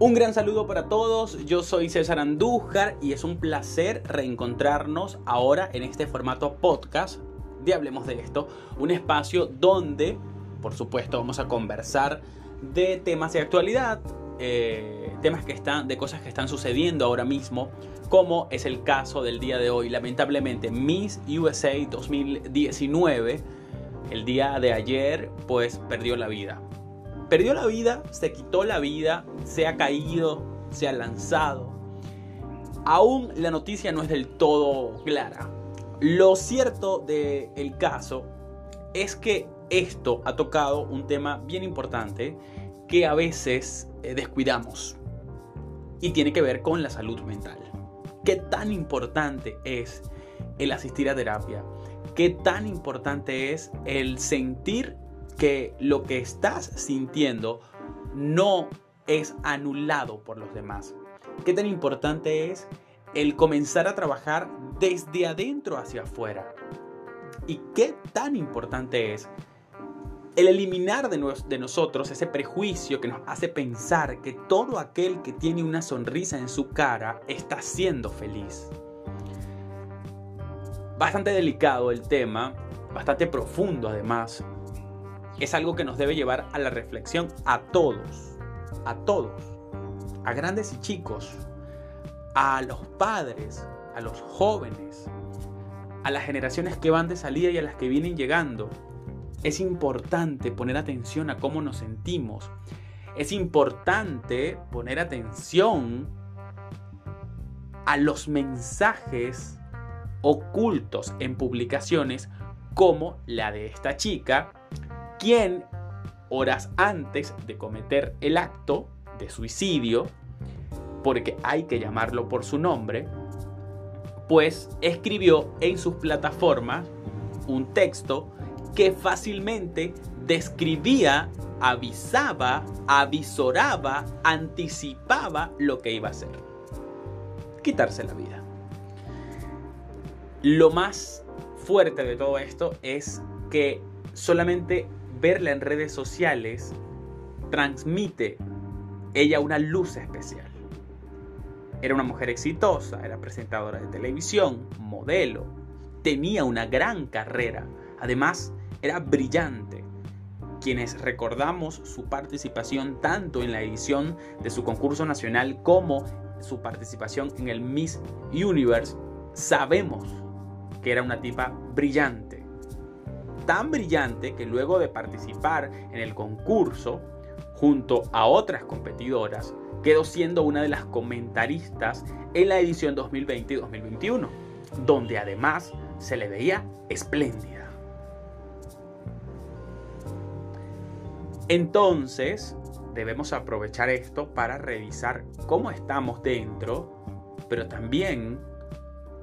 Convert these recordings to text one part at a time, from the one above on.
Un gran saludo para todos, yo soy César Andújar y es un placer reencontrarnos ahora en este formato podcast de Hablemos de esto, un espacio donde, por supuesto, vamos a conversar de temas de actualidad, eh, temas que están, de cosas que están sucediendo ahora mismo, como es el caso del día de hoy, lamentablemente Miss USA 2019, el día de ayer, pues perdió la vida perdió la vida, se quitó la vida, se ha caído, se ha lanzado. Aún la noticia no es del todo clara. Lo cierto del caso es que esto ha tocado un tema bien importante que a veces eh, descuidamos y tiene que ver con la salud mental. ¿Qué tan importante es el asistir a terapia? ¿Qué tan importante es el sentir que lo que estás sintiendo no es anulado por los demás. ¿Qué tan importante es el comenzar a trabajar desde adentro hacia afuera? ¿Y qué tan importante es el eliminar de, de, nosotros ese prejuicio que nos hace pensar que todo aquel que tiene una sonrisa en su cara está siendo feliz? Bastante delicado el tema, bastante profundo además, es algo que nos debe llevar a la reflexión a todos, a todos, a grandes y chicos, a los padres, a los jóvenes, a las generaciones que van de salida y a las que vienen llegando. Es importante poner atención a cómo nos sentimos. Es importante poner atención a los mensajes ocultos en publicaciones como la de esta chica quien horas antes de cometer el acto de suicidio, porque hay que llamarlo por su nombre, pues escribió en sus plataformas un texto que fácilmente describía, avisaba, avisoraba, anticipaba lo que iba a hacer. Quitarse la vida. Lo más fuerte de todo esto es que solamente verla en redes sociales transmite ella una luz especial. Era una mujer exitosa, era presentadora de televisión, modelo, tenía una gran carrera, además era brillante. Quienes recordamos su participación tanto en la edición de su concurso nacional como su participación en el Miss Universe, sabemos que era una tipa brillante tan brillante que luego de participar en el concurso, junto a otras competidoras, quedó siendo una de las comentaristas en la edición 2020 y 2021, donde además se le veía espléndida. Entonces, debemos aprovechar esto para revisar cómo estamos dentro, pero también,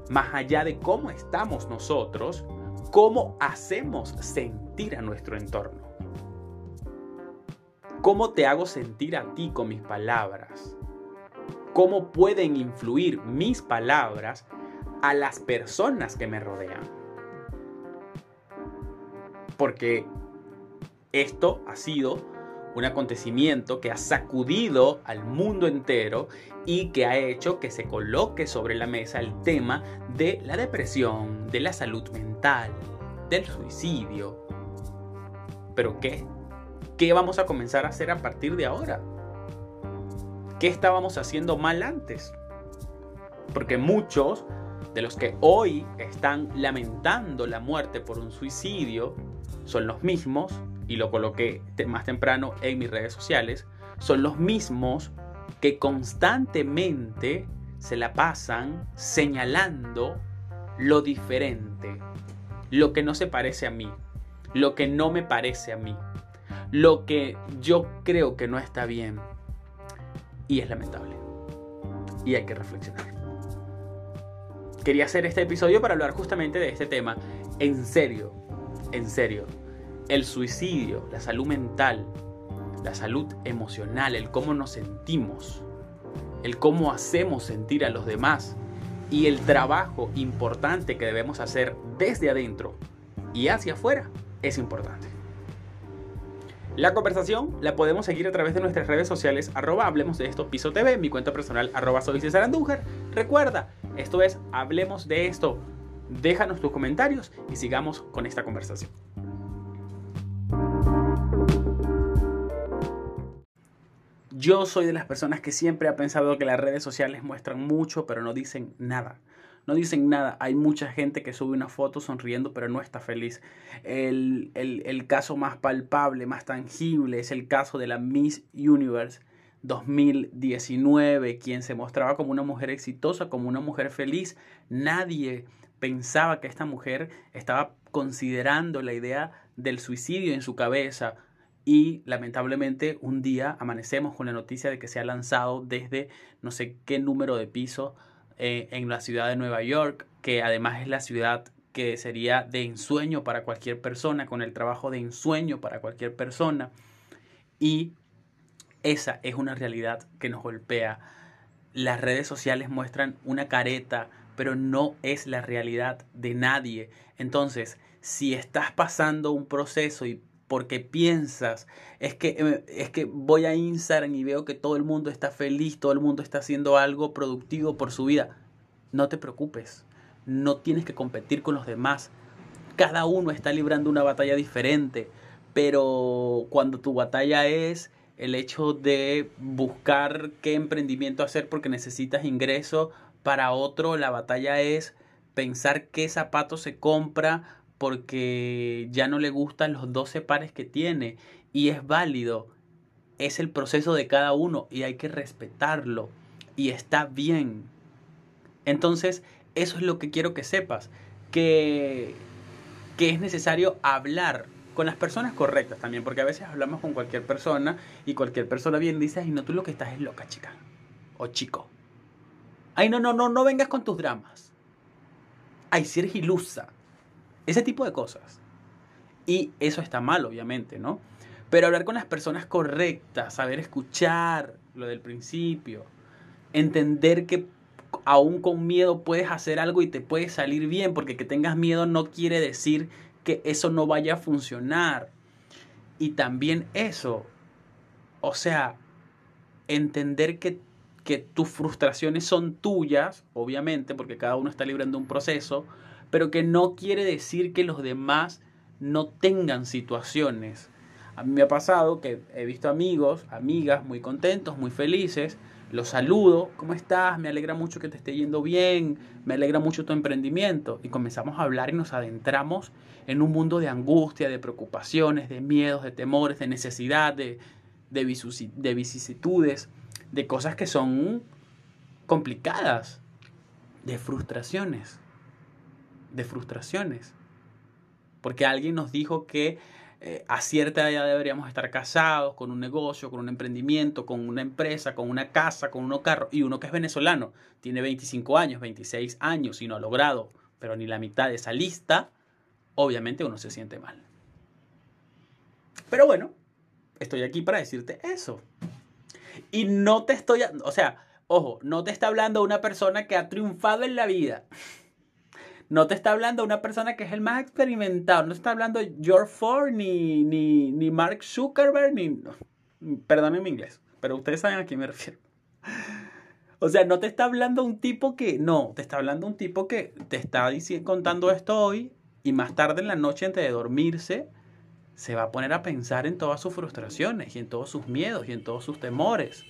más allá de cómo estamos nosotros, cómo hacemos sentir a nuestro entorno. ¿Cómo te hago sentir a ti con mis palabras? ¿Cómo pueden influir mis palabras a las personas que me rodean? Porque esto ha sido un acontecimiento que ha sacudido al mundo entero y que ha hecho que se coloque sobre la mesa el tema de la depresión, de la salud mental, del suicidio. ¿Pero qué? ¿Qué vamos a comenzar a hacer a partir de ahora? ¿Qué estábamos haciendo mal antes? Porque muchos de los que hoy están lamentando la muerte por un suicidio son los mismos y lo coloqué más temprano en mis redes sociales, son los mismos que constantemente se la pasan señalando lo diferente, lo que no se parece a mí, lo que no me parece a mí, lo que yo creo que no está bien. Y es lamentable. Y hay que reflexionar. Quería hacer este episodio para hablar justamente de este tema. En serio, en serio el suicidio, la salud mental, la salud emocional, el cómo nos sentimos, el cómo hacemos sentir a los demás y el trabajo importante que debemos hacer desde adentro y hacia afuera es importante. La conversación la podemos seguir a través de nuestras redes sociales, arroba Hablemos de esto, Piso TV, mi cuenta personal, arroba soy César Andújar. Recuerda, esto es Hablemos de esto. Déjanos tus comentarios y sigamos con esta conversación. Yo soy de las personas que siempre ha pensado que las redes sociales muestran mucho, pero no dicen nada. No dicen nada. Hay mucha gente que sube una foto sonriendo, pero no está feliz. El, el caso más palpable, más tangible, es el caso de la Miss Universe 2019, quien se mostraba como una mujer exitosa, como una mujer feliz. Nadie pensaba que esta mujer estaba considerando la idea del suicidio en su cabeza y lamentablemente un día amanecemos con la noticia de que se ha lanzado desde no sé qué número de piso eh, en la ciudad de Nueva York, que además es la ciudad que sería de ensueño para cualquier persona, con el trabajo de ensueño para cualquier persona. Y esa es una realidad que nos golpea. Las redes sociales muestran una careta, pero no es la realidad de nadie. Entonces, si estás pasando un proceso y porque piensas, es que, eh, es que voy a Instagram y veo que todo el mundo está feliz, todo el mundo está haciendo algo productivo por su vida. No te preocupes, no tienes que competir con los demás. Cada uno está librando una batalla diferente, pero cuando tu batalla es el hecho de buscar qué emprendimiento hacer porque necesitas ingreso, para otro la batalla es pensar qué zapato se compra porque ya no le gustan los 12 pares que tiene y es válido. Es el proceso de cada uno y hay que respetarlo y está bien. Entonces, eso es lo que quiero que sepas, que, que es necesario hablar con las personas correctas también, porque a veces hablamos con cualquier persona y cualquier persona bien dice, ay, no, tú lo que estás es loca, chica, o chico. Ay, no, no, no, no vengas con tus dramas. Ay, si eres. Ese tipo de cosas. Y eso está mal, obviamente, ¿no? Pero hablar con las personas correctas, saber escuchar lo del principio, entender que aún con miedo puedes hacer algo y te puede salir bien, porque que tengas miedo no quiere decir que eso no vaya a funcionar. Y también eso, o sea, entender que, que tus frustraciones son tuyas, obviamente, porque cada uno está librando un proceso, pero que no quiere decir que los demás no tengan situaciones. A mí me ha pasado que he visto amigos, amigas muy contentos, muy felices, los saludo, ¿cómo estás? Me alegra mucho que te esté yendo bien, me alegra mucho tu emprendimiento. Y comenzamos a hablar y nos adentramos en un mundo de angustia, de preocupaciones, de miedos, de temores, de necesidad, de, de, de vicisitudes, de cosas que son complicadas, de frustraciones de frustraciones. Porque alguien nos dijo que eh, a cierta edad deberíamos estar casados, con un negocio, con un emprendimiento, con una empresa, con una casa, con uno carro. Y uno que es venezolano, tiene 25 años, 26 años y no ha logrado, pero ni la mitad de esa lista, obviamente uno se siente mal. Pero bueno, estoy aquí para decirte eso. Y no te estoy, o sea, ojo, no te está hablando una persona que ha triunfado en la vida. No te está hablando una persona que es el más experimentado. No está hablando George Ford, ni, ni, ni Mark Zuckerberg, ni... Perdónenme mi inglés, pero ustedes saben a quién me refiero. O sea, no te está hablando un tipo que... No, te está hablando un tipo que te está contando esto hoy y más tarde en la noche antes de dormirse se va a poner a pensar en todas sus frustraciones y en todos sus miedos y en todos sus temores.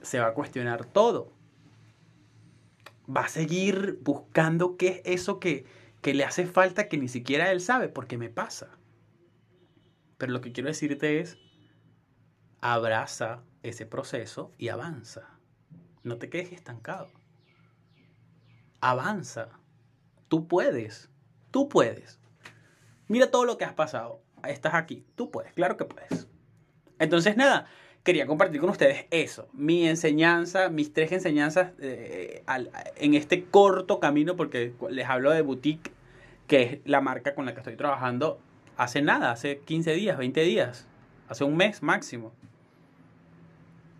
Se va a cuestionar todo va a seguir buscando qué es eso que, que le hace falta que ni siquiera él sabe, porque me pasa. Pero lo que quiero decirte es, abraza ese proceso y avanza. No te quedes estancado. Avanza. Tú puedes. Tú puedes. Mira todo lo que has pasado. Estás aquí. Tú puedes. Claro que puedes. Entonces, nada quería compartir con ustedes eso, mi enseñanza, mis tres enseñanzas eh, en este corto camino, porque les hablo de Boutique, que es la marca con la que estoy trabajando hace nada, hace 15 días, 20 días, hace un mes máximo.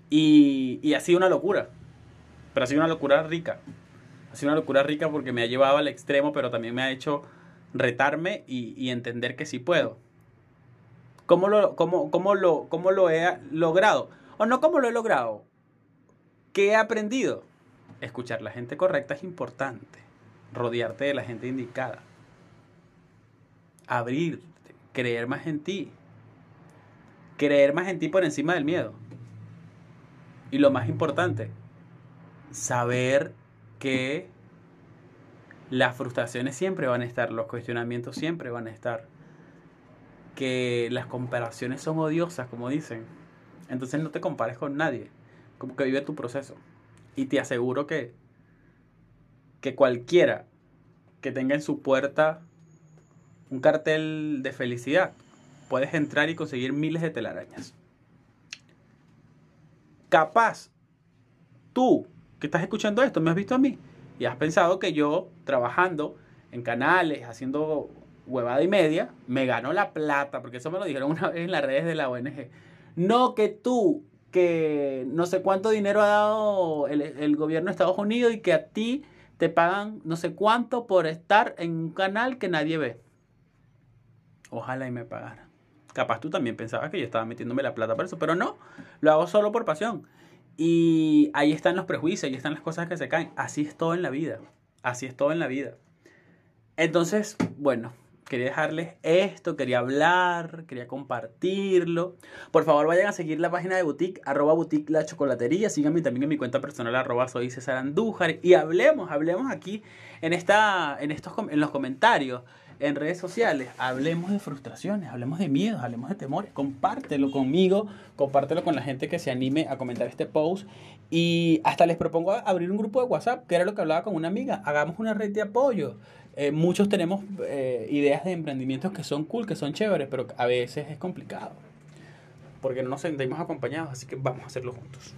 Y, ha sido una locura, pero ha sido una locura rica. Ha sido una locura rica porque me ha llevado al extremo, pero también me ha hecho retarme y, y entender que sí puedo. ¿Cómo lo, cómo, cómo lo, cómo lo he logrado? O no cómo lo he logrado. ¿Qué he aprendido? Escuchar la gente correcta es importante. Rodearte de la gente indicada. Abrirte, creer más en ti. Creer más en ti por encima del miedo. Y lo más importante, saber que las frustraciones siempre van a estar, los cuestionamientos siempre van a estar, que las comparaciones son odiosas, como dicen. Entonces no te compares con nadie, como que vive tu proceso. Y te aseguro que, que cualquiera que tenga en su puerta un cartel de felicidad, puedes entrar y conseguir miles de telarañas. Capaz, tú que estás escuchando esto, me has visto a mí y has pensado que yo trabajando en canales, haciendo huevada y media, me ganó la plata, porque eso me lo dijeron una vez en las redes de la ONG. No que tú, que no sé cuánto dinero ha dado el, el gobierno de Estados Unidos y que a ti te pagan no sé cuánto por estar en un canal que nadie ve. Ojalá y me pagara. Capaz tú también pensabas que yo estaba metiéndome la plata por eso, pero no, lo hago solo por pasión. Y ahí están los prejuicios, ahí están las cosas que se caen. Así es todo en la vida. Así es todo en la vida. Entonces, bueno, quería dejarles esto, quería hablar, quería compartirlo. Por favor, vayan a seguir la página de Boutique, arroba Boutique La Chocolatería. Síganme también en mi cuenta personal, arroba soy César Andújar. Y hablemos, hablemos aquí en, esta, en, estos, en los comentarios en redes sociales, hablemos de frustraciones, hablemos de miedos, hablemos de temores, compártelo conmigo, compártelo con la gente que se anime a comentar este post y hasta les propongo abrir un grupo de WhatsApp, que era lo que hablaba con una amiga, hagamos una red de apoyo. Eh, muchos tenemos eh, ideas de emprendimientos que son cool, que son chéveres, pero a veces es complicado, porque no nos sentimos acompañados, así que vamos a hacerlo juntos.